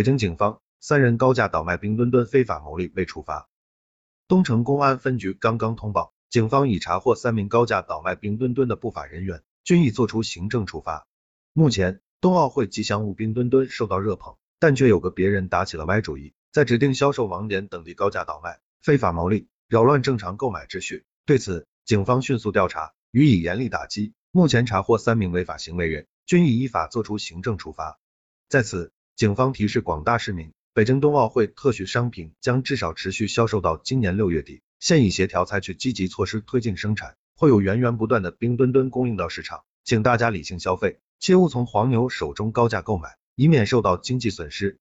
北京警方三人高价倒卖冰墩墩非法牟利被处罚。东城公安分局刚刚通报，警方已查获三名高价倒卖冰墩墩的不法人员，均已作出行政处罚。目前，冬奥会吉祥物冰墩墩受到热捧，但却有个别人打起了歪主意，在指定销售网点等地高价倒卖，非法牟利，扰乱正常购买秩序。对此，警方迅速调查，予以严厉打击。目前查获三名违法行为人，均已依法作出行政处罚。在此，警方提示广大市民，北京冬奥会特许商品将至少持续销售到今年六月底，现已协调采取积极措施推进生产，会有源源不断的冰墩墩供应到市场，请大家理性消费，切勿从黄牛手中高价购买，以免受到经济损失。